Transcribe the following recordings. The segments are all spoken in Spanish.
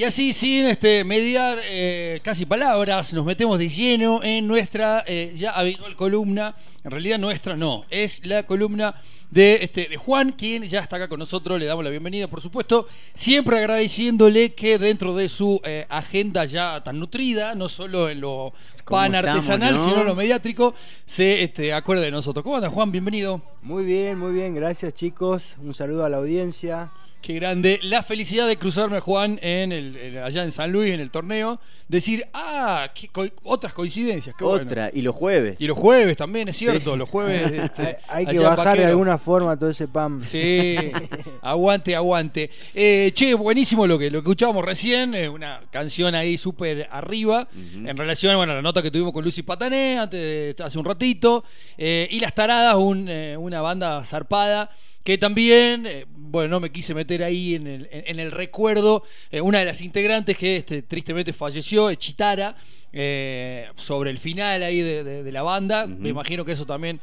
Y así, sin este, mediar eh, casi palabras, nos metemos de lleno en nuestra eh, ya habitual columna. En realidad nuestra no, es la columna de, este, de Juan, quien ya está acá con nosotros. Le damos la bienvenida, por supuesto. Siempre agradeciéndole que dentro de su eh, agenda ya tan nutrida, no solo en lo ¿Cómo pan artesanal, no? sino en lo mediátrico, se este, acuerde de nosotros. ¿Cómo anda, Juan? Bienvenido. Muy bien, muy bien, gracias chicos. Un saludo a la audiencia. Qué grande. La felicidad de cruzarme a Juan en el, en- allá en San Luis, en el torneo. Decir, ah, qué co- otras coincidencias. Qué bueno. Otra, y los jueves. Y los jueves también, es cierto. Los jueves. este, Hay, que bajar de alguna forma todo ese pan. Sí, aguante, aguante. Eh, che, buenísimo lo que, lo que escuchábamos recién, eh, una canción ahí súper arriba, en relación bueno, a la nota que tuvimos con Lucy Patané antes de- hace un ratito, eh, y Las Taradas, un, eh, una banda zarpada, que también, eh, bueno, no me quise meter ahí en el, en- en el recuerdo, eh, una de las integrantes que este, tristemente falleció, Chitara, eh, sobre el final ahí de, de- de la banda. Me imagino que eso también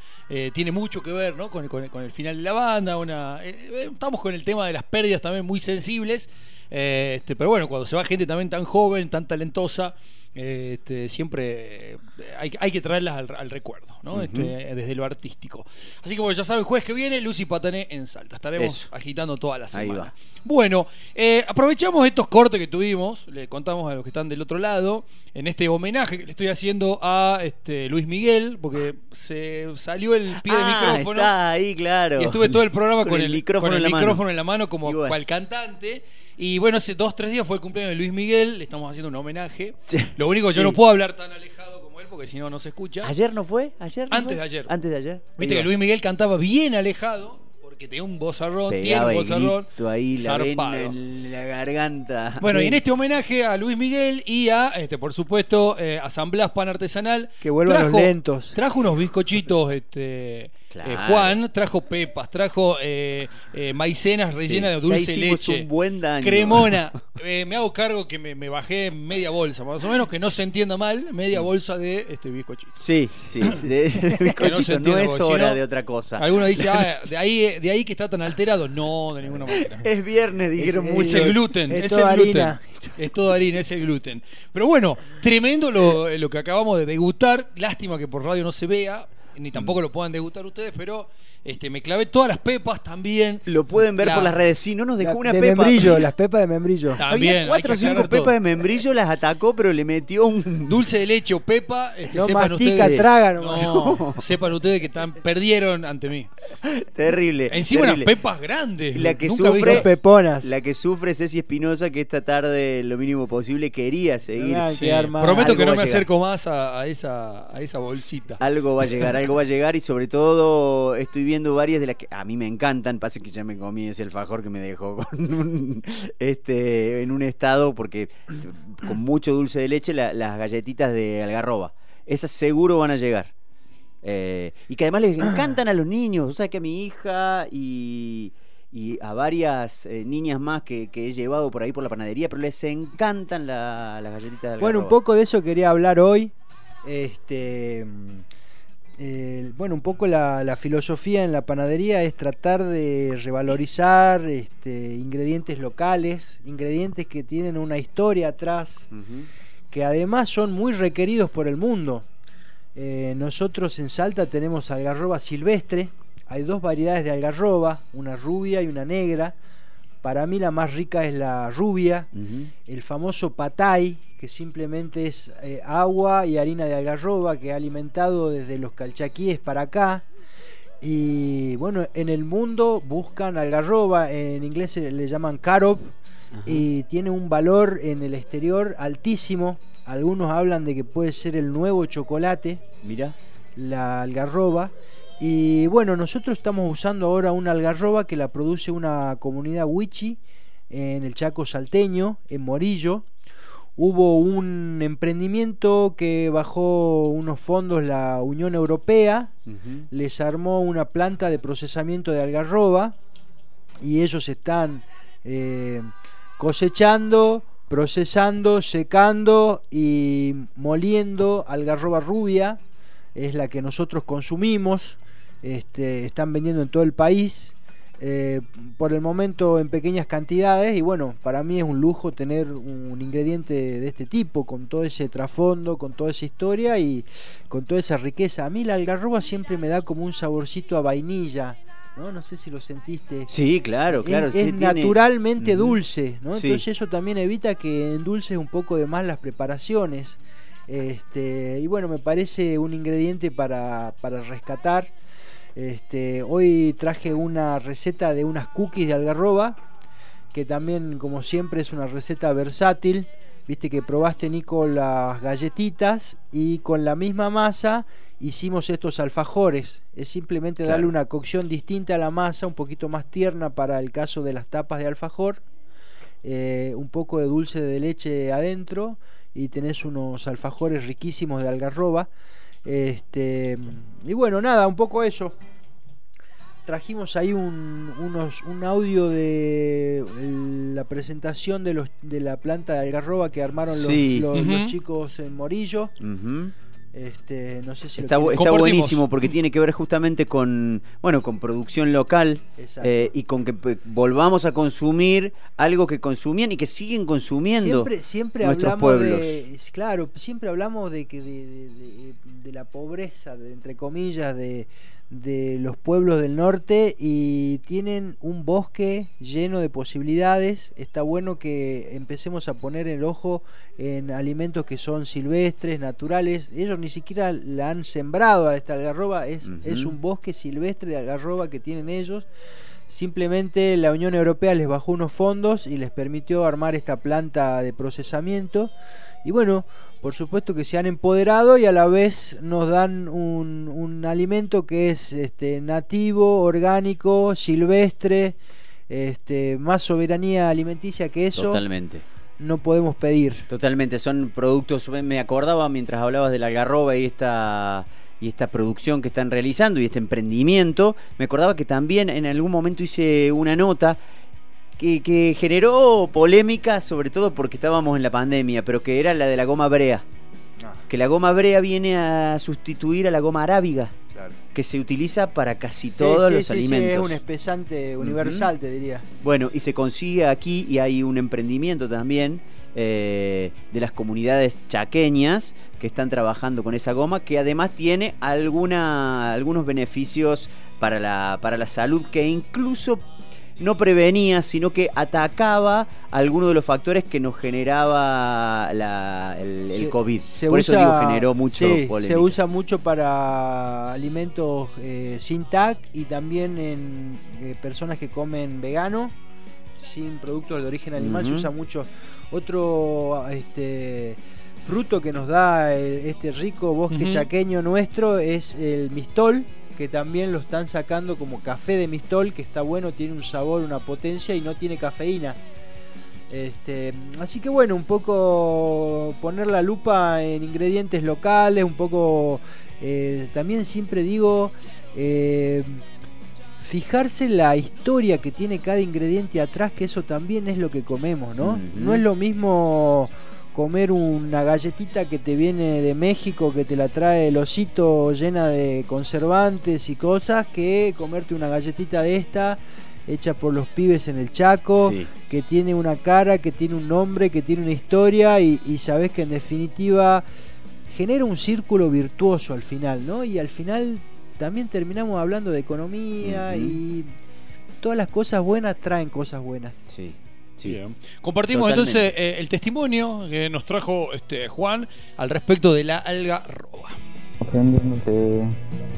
tiene mucho que ver ¿no? con, el- con con el final de la banda. Una, estamos con el tema de las pérdidas también muy sensibles. este, pero bueno, cuando se va gente también tan joven, tan talentosa, este, siempre eh, hay, hay que traerlas al, al recuerdo, ¿no? Este, desde lo artístico. Así que bueno, ya saben, jueves que viene, Lucy Patané en Salta. Estaremos Eso. agitando toda la semana. Bueno, eh, aprovechamos estos cortes que tuvimos, le contamos a los que están del otro lado, en este homenaje que le estoy haciendo a este, Luis Miguel, porque se salió el pie ah, micrófono. está ahí, claro. Y estuve todo el programa con, el, micrófono, con el en, la micrófono mano. en la mano como Igual. cual cantante. Y bueno, hace dos, tres días fue el cumpleaños de Luis Miguel, le estamos haciendo un homenaje. Sí. Lo único, yo Sí. no puedo hablar tan alejado como él, porque si no, no se escucha. ¿Ayer no fue? ¿Ayer no Antes fue? de ayer. Antes de ayer. Viste que. Luis Miguel cantaba bien alejado, porque tenía un vozarrón, tiene un vozarrón. ahí, la vena en la garganta. Bueno, y en este homenaje a Luis Miguel y a, este, por supuesto, eh, a San Blas Pan Artesanal. Que vuelvan los lentos. Trajo unos bizcochitos, este, Claro. eh, Juan, trajo pepas, trajo eh, eh, maicenas rellenas Sí, de ya dulce hicimos leche. un buen daño. Cremona. Eh, me hago cargo que me, me bajé media bolsa, más o menos, que no se entienda mal, media bolsa de este bizcochito. Sí, sí. De, de no bizcochito, no, entienda, es hora no, de otra cosa. Alguno dice, ah, de ahí, de ahí que está tan alterado. No, de ninguna manera. Es viernes, dijeron Es- muchos. Es el gluten, Es el gluten. harina. Es todo harina, es el gluten. Pero bueno, tremendo lo, lo que acabamos de degustar. Lástima que por radio no se vea, ni tampoco lo puedan degustar ustedes, pero este, me clavé todas las pepas también. Lo pueden ver La- por las redes. Sí, no nos dejó La- una de pepa. membrillo, las pepas de membrillo. También, Había hay cuatro o que cinco pepas de membrillo, las atacó, pero le metió un. Dulce de leche o pepa, este, No sepan mastica, ustedes. traga nomás. No, sepan ustedes que están, perdieron ante mí. Terrible. Encima terrible. unas pepas grandes. La que Nunca sufre- Son peponas. La que sufre Ceci Espinosa, que esta tarde, lo mínimo posible, quería seguir. Sí, quedar mal. Prometo que no va me llegar. acerco más a, a esa, a esa bolsita. Algo va a llegar, algo va a llegar y sobre todo estoy viendo varias de las que a mí me encantan. Pasa que ya me comí ese alfajor que me dejó con un- este, en un estado porque con mucho dulce de leche la- las galletitas de algarroba. Esas seguro van a llegar. Eh, y que además les encantan a los niños. O sea que a mi hija y, y a varias eh, niñas más que, que he llevado por ahí por la panadería, pero les encantan la- las galletitas de algarroba. Bueno, un poco de eso quería hablar hoy. Este, eh, bueno, un poco la, la filosofía en la panadería es tratar de revalorizar este, ingredientes locales, ingredientes que tienen una historia atrás, que además son muy requeridos por el mundo. Eh, nosotros en Salta tenemos algarroba silvestre, hay dos variedades de algarroba, una rubia y una negra. Para mí la más rica es la rubia, el famoso patay, que simplemente es eh, agua y harina de algarroba que ha alimentado desde los calchaquíes para acá. Y bueno, en el mundo buscan algarroba, en inglés se le llaman carob, Ajá. y tiene un valor en el exterior altísimo. Algunos hablan de que puede ser el nuevo chocolate, Mira. la algarroba. Y bueno, nosotros estamos usando ahora una algarroba que la produce una comunidad wichi en el Chaco salteño, en Morillo. Hubo un emprendimiento que bajó unos fondos la Unión Europea, les armó una planta de procesamiento de algarroba y ellos están eh, cosechando, procesando, secando y moliendo algarroba rubia, es la que nosotros consumimos, este, están vendiendo en todo el país eh, por el momento en pequeñas cantidades y bueno, para mí es un lujo tener un ingrediente de este tipo, con todo ese trasfondo, con toda esa historia y con toda esa riqueza. A mí la algarroba siempre me da como un saborcito a vainilla. ¿no? No sé si lo sentiste. Sí, claro, claro. Es, naturalmente dulce, ¿no? Sí. Entonces eso también evita que endulces un poco de más las preparaciones. Este, y bueno, me parece un ingrediente para, para rescatar. Este, hoy traje una receta de unas cookies de algarroba, que también, como siempre, es una receta versátil. Viste que probaste, Nico, las galletitas y con la misma masa hicimos estos alfajores. Es simplemente Claro. darle una cocción distinta a la masa, un poquito más tierna para el caso de las tapas de alfajor. eh, un poco de dulce de leche adentro y tenés unos alfajores riquísimos de algarroba. Este, y bueno, nada, un poco eso. Trajimos ahí un, unos, un audio de la presentación de, los, de la planta de algarroba que armaron los, Sí. los- los Ujú. chicos en Morillo. Este, no sé si lo Está, quieren- está buenísimo porque tiene que ver justamente con bueno con producción local Exacto. eh, y con que volvamos a consumir algo que consumían y que siguen consumiendo siempre siempre nuestros hablamos pueblos. de claro siempre hablamos de que de, de- de- la pobreza de, entre comillas de de los pueblos del norte y tienen un bosque lleno de posibilidades. Está bueno que empecemos a poner el ojo en alimentos que son silvestres naturales. Ellos ni siquiera la han sembrado a esta algarroba es, es un bosque silvestre de algarroba que tienen ellos. Simplemente la Unión Europea les bajó unos fondos y les permitió armar esta planta de procesamiento. Y bueno, por supuesto que se han empoderado y a la vez nos dan un, un alimento que es este, nativo, orgánico, silvestre, este, más soberanía alimenticia que eso totalmente no podemos pedir. totalmente son productos me acordaba mientras hablabas de la algarroba y esta y esta producción que están realizando y este emprendimiento me acordaba que también en algún momento hice una nota que, que generó polémica sobre todo porque estábamos en la pandemia pero que era la de la goma brea que la goma brea viene a sustituir a la goma arábiga que se utiliza para casi Sí, todos sí, los sí, alimentos. es un espesante universal, te diría. Bueno, y se consigue aquí y hay un emprendimiento también eh, de las comunidades chaqueñas que están trabajando con esa goma que además tiene alguna, algunos beneficios para la, para la salud que incluso no prevenía, sino que atacaba algunos de los factores que nos generaba la- el, COVID. se Por eso digo, generó mucho sí, polémica. Se usa mucho para alimentos eh, sin TAC y también en eh, personas que comen vegano, sin productos de origen animal, se usa mucho. Otro este, fruto que nos da el- este rico bosque chaqueño nuestro es el mistol, que también lo están sacando como café de mistol, que está bueno, tiene un sabor, una potencia y no tiene cafeína. Este, así que bueno, un poco poner la lupa en ingredientes locales, un poco eh, también siempre digo eh, fijarse la historia que tiene cada ingrediente atrás, que eso también es lo que comemos, ¿no? No es lo mismo comer una galletita que te viene de México, que te la trae el osito llena de conservantes y cosas, que comerte una galletita de esta hecha por los pibes en el Chaco Sí. que tiene una cara, que tiene un nombre, que tiene una historia y, y sabes que en definitiva genera un círculo virtuoso al final, ¿no? Y al final también terminamos hablando de economía y todas las cosas buenas traen cosas buenas. Sí, sí. Bien. Compartimos Totalmente. entonces eh, el testimonio que nos trajo este Juan al respecto de la alga roba. aprendiendo que,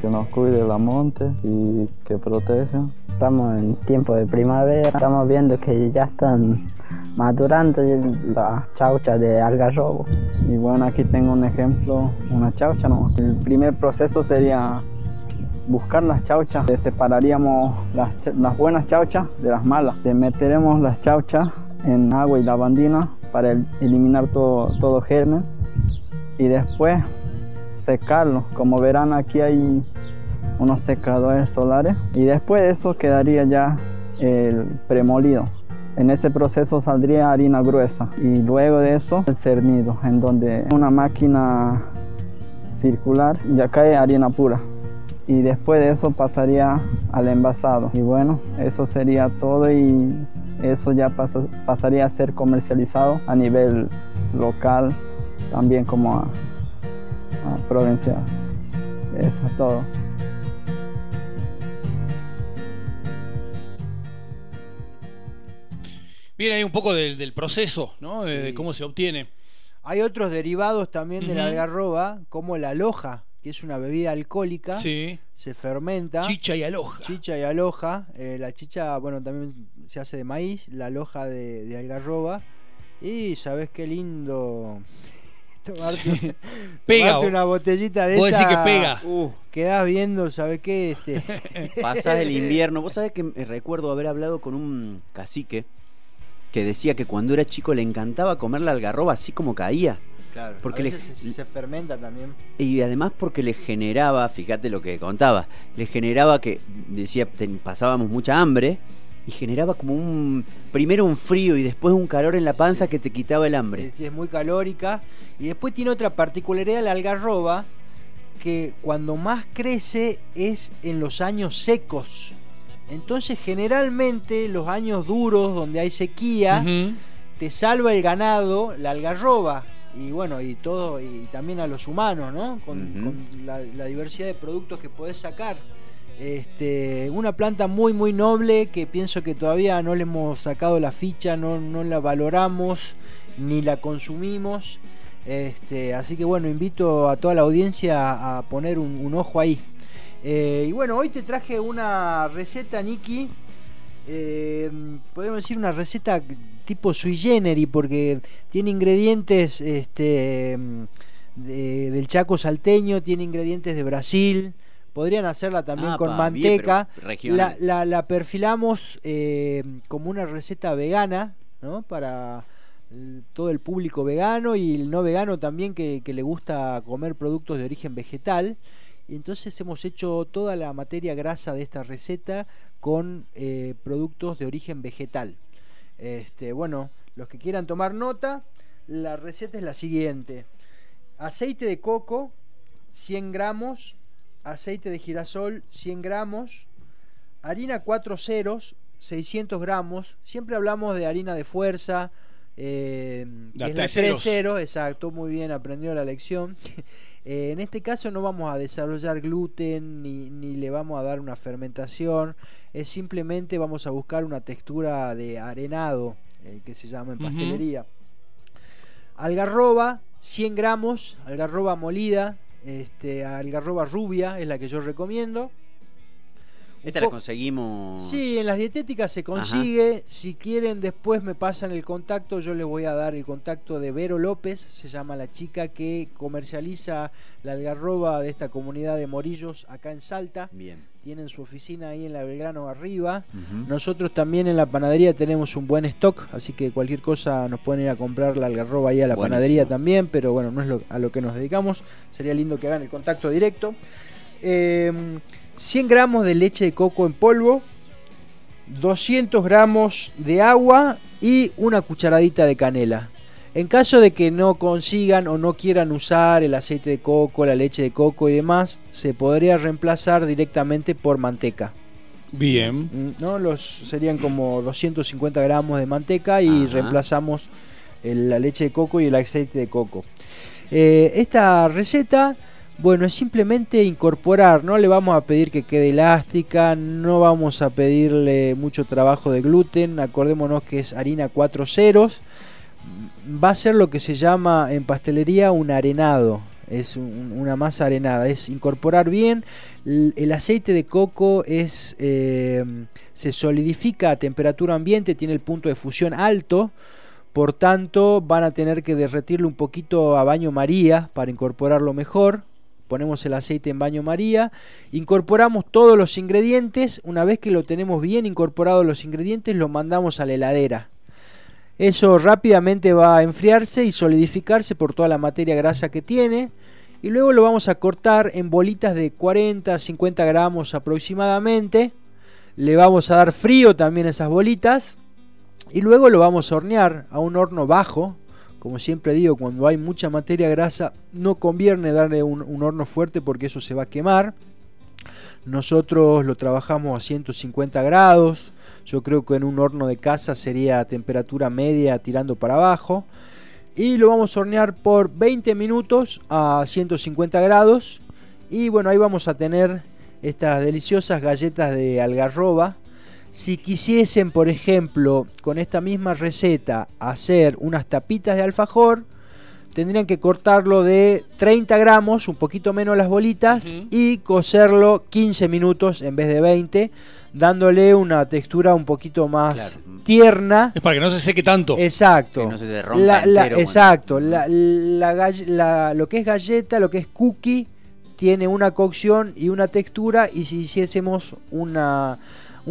que nos cuide la monte y que proteja. Estamos en tiempo de primavera, estamos viendo que ya están madurando las chauchas de algarrobo. Y bueno, aquí tengo un ejemplo, una chaucha. ¿no? El primer proceso sería buscar las chauchas. Separaríamos las, buenas chauchas de las malas. Meteremos las chauchas en agua y lavandina para el- eliminar todo, todo germen. Y después secarlo. Como verán aquí hay unos secadores solares. Y después de eso quedaría ya el premolido. En ese proceso saldría harina gruesa y luego de eso el cernido, en donde una máquina circular ya cae harina pura. Y después de eso pasaría al envasado. Y bueno, eso sería todo y eso ya pasaría a ser comercializado a nivel local, también como a, provincial. Eso es todo. Viene ahí un poco del, proceso, ¿no? De cómo se obtiene. Hay otros derivados también de la algarroba, como la loja, que es una bebida alcohólica. Sí. Se fermenta. Chicha y aloja. Chicha y aloja. Eh, la chicha, bueno, también se hace de maíz, la aloja de, algarroba. Y sabes qué lindo tomarte, pega, una botellita de esa. decir que pega. Uh, quedás viendo, ¿sabes qué? Este... Pasás el invierno. Vos sabés que recuerdo haber hablado con un cacique que decía que cuando era chico le encantaba comer la algarroba así como caía. Claro, porque a se, fermenta también. Y además porque le generaba, fíjate lo que contaba, le generaba que, decía, pasábamos mucha hambre y generaba como un, primero un frío y después un calor en la panza que te quitaba el hambre. Es, es muy calórica y después tiene otra particularidad la algarroba que cuando más crece es en los años secos. Entonces generalmente los años duros donde hay sequía te salva el ganado la algarroba y bueno, y todo, y también a los humanos, ¿no? Con, la, diversidad de productos que podés sacar. Este, una planta muy muy noble que pienso que todavía no le hemos sacado la ficha, no, no la valoramos ni la consumimos. Este, así que bueno, invito a toda la audiencia a poner un, ojo ahí. Eh, y bueno, hoy te traje una receta, Niki. Eh, podemos decir una receta tipo sui generis porque tiene ingredientes este, del Chaco salteño, tiene ingredientes de Brasil. Podrían hacerla también con manteca. la, perfilamos eh, como una receta vegana, ¿no? Para todo el público vegano y el no vegano también que, le gusta comer productos de origen vegetal. Y entonces hemos hecho toda la materia grasa de esta receta con eh, productos de origen vegetal. Este, bueno, los que quieran tomar nota, la receta es la siguiente. Aceite de coco, 100 gramos. Aceite de girasol, 100 gramos. Harina 4 ceros, 600 gramos. Siempre hablamos de harina de fuerza. Eh, es la 3 ceros, exacto, muy bien, aprendió la lección. Eh, en este caso no vamos a desarrollar gluten ni, ni, le vamos a dar una fermentación, es simplemente vamos a buscar una textura de arenado eh, que se llama en pastelería. Algarroba, 100 gramos, algarroba molida, este, algarroba rubia es la que yo recomiendo. Esta la conseguimos. Sí, en las dietéticas se consigue. Si quieren, después me pasan el contacto. Yo les voy a dar el contacto de Vero López, se llama la chica que comercializa la algarroba de esta comunidad de Morillos acá en Salta. Bien tienen su oficina ahí en la Belgrano arriba. Nosotros también en la panadería tenemos un buen stock, así que cualquier cosa nos pueden ir a comprar la algarroba ahí a la panadería también, pero bueno, no es a lo que nos dedicamos. Sería lindo que hagan el contacto directo. 100 em, gramos de leche de coco en polvo, 200 gramos de agua y una cucharadita de canela. En caso de que no consigan o no quieran usar el aceite de coco, la leche de coco y demás, se podría reemplazar directamente por manteca. Bien. Mm, ¿No? Los, serían como 250 gramos de manteca y reemplazamos la leche de coco y el aceite de coco. Eh, esta receta, bueno, es simplemente incorporar, no le vamos a pedir que quede elástica, no vamos a pedirle mucho trabajo de gluten, acordémonos que es harina 4 ceros va a ser lo que se llama en pastelería un arenado. Es una masa arenada, es incorporar bien. El, aceite de coco es, eh, se solidifica a temperatura ambiente, tiene el punto de fusión alto, por tanto van a tener que derretirlo un poquito a baño María para incorporarlo mejor. Ponemos el aceite en baño María, incorporamos todos los ingredientes, una vez que lo tenemos bien incorporados los ingredientes, lo mandamos a la heladera eso rápidamente va a enfriarse y solidificarse por toda la materia grasa que tiene. Y luego lo vamos a cortar en bolitas de 40 50 gramos aproximadamente. Le vamos a dar frío también a esas bolitas. Y luego lo vamos a hornear a un horno bajo. Como siempre digo, cuando hay mucha materia grasa no conviene darle un, horno fuerte porque eso se va a quemar. Nosotros lo trabajamos a 150 grados. Yo creo que en un horno de casa sería temperatura media tirando para abajo. Y lo vamos a hornear por 20 minutos a 150 grados. Y bueno, ahí vamos a tener estas deliciosas galletas de algarroba. Si quisiesen, por ejemplo, con esta misma receta hacer unas tapitas de alfajor, tendrían que cortarlo de 30 gramos, un poquito menos las bolitas, y cocerlo 15 minutos en vez de 20, dándole una textura un poquito más tierna. Es para que no se seque tanto. Exacto. Que no se te rompa La- la- entero, exacto. La- la gall- la- lo que es galleta, lo que es cookie, tiene una cocción y una textura. Y si hiciésemos una,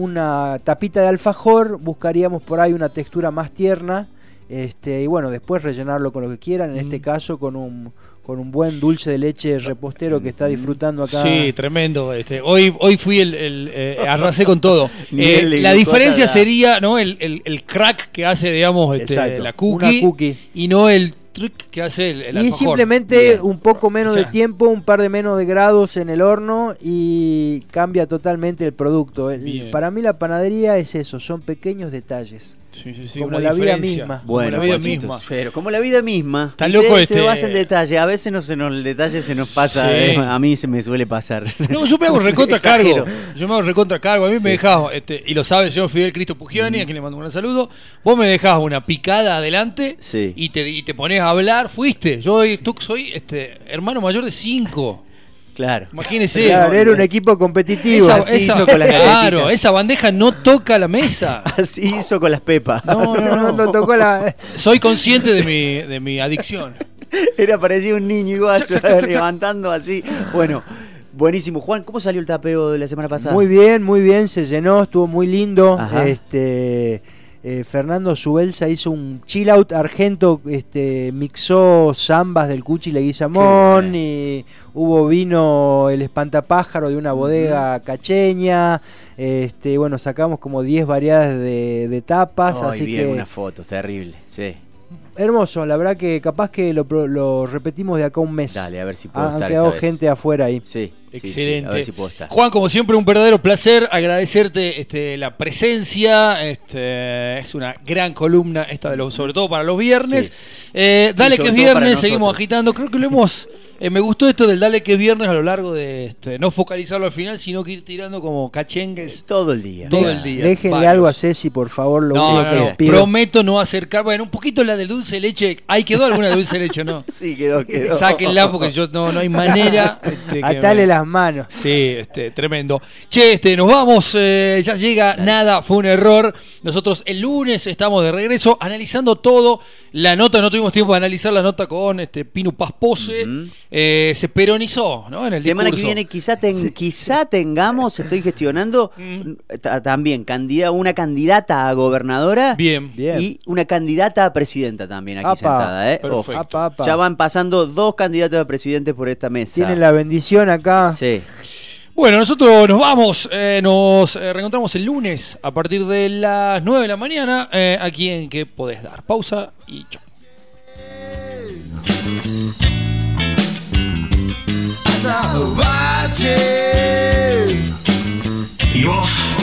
una tapita de alfajor, buscaríamos por ahí una textura más tierna. Este, y bueno, después rellenarlo con lo que quieran. En Mm. este caso, con un, con un buen dulce de leche repostero que está disfrutando acá. Sí, tremendo. Este, hoy, hoy fui el, el, eh, arrasé con todo. Eh, la diferencia sería, ¿no? El, el- el crack que hace, digamos, este, la cookie, cookie. y no el trick que hace el, el y alfajor. simplemente Bien. un poco menos O sea, de tiempo, un par de menos de grados en el horno y cambia totalmente el producto. Bien. para mí la panadería es eso, son pequeños detalles. Sí, sí, sí, como la vida misma. Como Bueno, la vida Juancito, misma. pero como la vida misma. Loco te- este- Se basa en detalle. A veces no se nos, el detalle se nos pasa. Sí. eh, A mí se me suele pasar. No, yo me hago recontra cargo. Yo me hago recontra cargo. A mí me dejás, este, y lo sabe el señor Fidel Cristo Pugiani, a quien le mando un gran saludo. Vos me dejás una picada adelante Sí. y, te, y te pones a hablar. Fuiste. Yo soy este, hermano mayor de cinco. Claro. Imagínese. claro, era un equipo competitivo. Esa, así esa- hizo con las claro, galletitas. esa bandeja no toca la mesa. Así hizo con las pepas. No, no, no. no tocó la... Soy consciente de mi, de mi adicción. Era parecido un niño igual, levantando así. Bueno, buenísimo. Juan, ¿cómo salió el tapeo de la semana pasada? Muy bien, muy bien, se llenó, estuvo muy lindo. Ajá. Este eh, Fernando Subelsa hizo un chill out argento, este mixó zambas del Cuchi Leguizamón y hubo vino el espantapájaro de una bodega cacheña. Este, bueno, sacamos como 10 variedades de, de tapas, Ay, así vi que algunas fotos, terrible. Sí. hermoso, la verdad que capaz que lo, lo repetimos de acá a un mes. Dale, a ver si puedo Han estar. quedado esta vez. gente afuera ahí. Sí, sí, sí, Excelente. a ver si puedo estar. Juan, como siempre, un verdadero placer agradecerte este, la presencia. Este, es una gran columna esta de los, sobre todo para los viernes. Sí. Eh, dale que es viernes, seguimos agitando. Creo que lo hemos. Eh, me gustó esto del dale que es viernes a lo largo de este, no focalizarlo al final, sino que ir tirando como cachengues Todo el día. todo el día. Déjenle Varios. algo a Ceci, por favor, lo No, único no, que no, les pido. prometo no acercar. Bueno, un poquito la del dulce leche. ¿Ahí quedó alguna de dulce leche no? Sí, quedó, quedó. Sáquenla porque yo no, no hay manera. este, Atale me- las manos. Sí, este, tremendo. Che, este, nos vamos, eh, ya llega, nada, fue un error. Nosotros el lunes estamos de regreso analizando todo. La nota, no tuvimos tiempo de analizar la nota con este Pinu Paspose. Ujú. Eh, se peronizó, ¿no? En el Semana que viene quizá, ten- quizá tengamos, estoy gestionando Mm. ta- también candida- una candidata a gobernadora Bien. Bien. y una candidata a presidenta también aquí Apa. sentada. ¿eh? Perfecto. Ojo. Apa, apa. Ya van pasando dos candidatos a presidente por esta mesa. Tienen la bendición acá. Sí. Bueno, nosotros nos vamos, eh, nos eh, reencontramos el lunes a partir de las 9 de la mañana eh, aquí en que podés dar. Pausa y chao. Salvaje. ¿Y?